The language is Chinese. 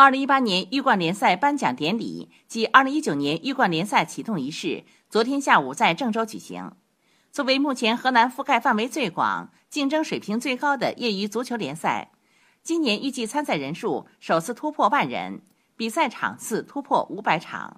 二零一八年玉冠联赛颁奖典礼及二零一九年玉冠联赛启动仪式昨天下午在郑州举行。作为目前河南覆盖范围最广、竞争水平最高的业余足球联赛，今年预计参赛人数首次突破万人，比赛场次突破五百场。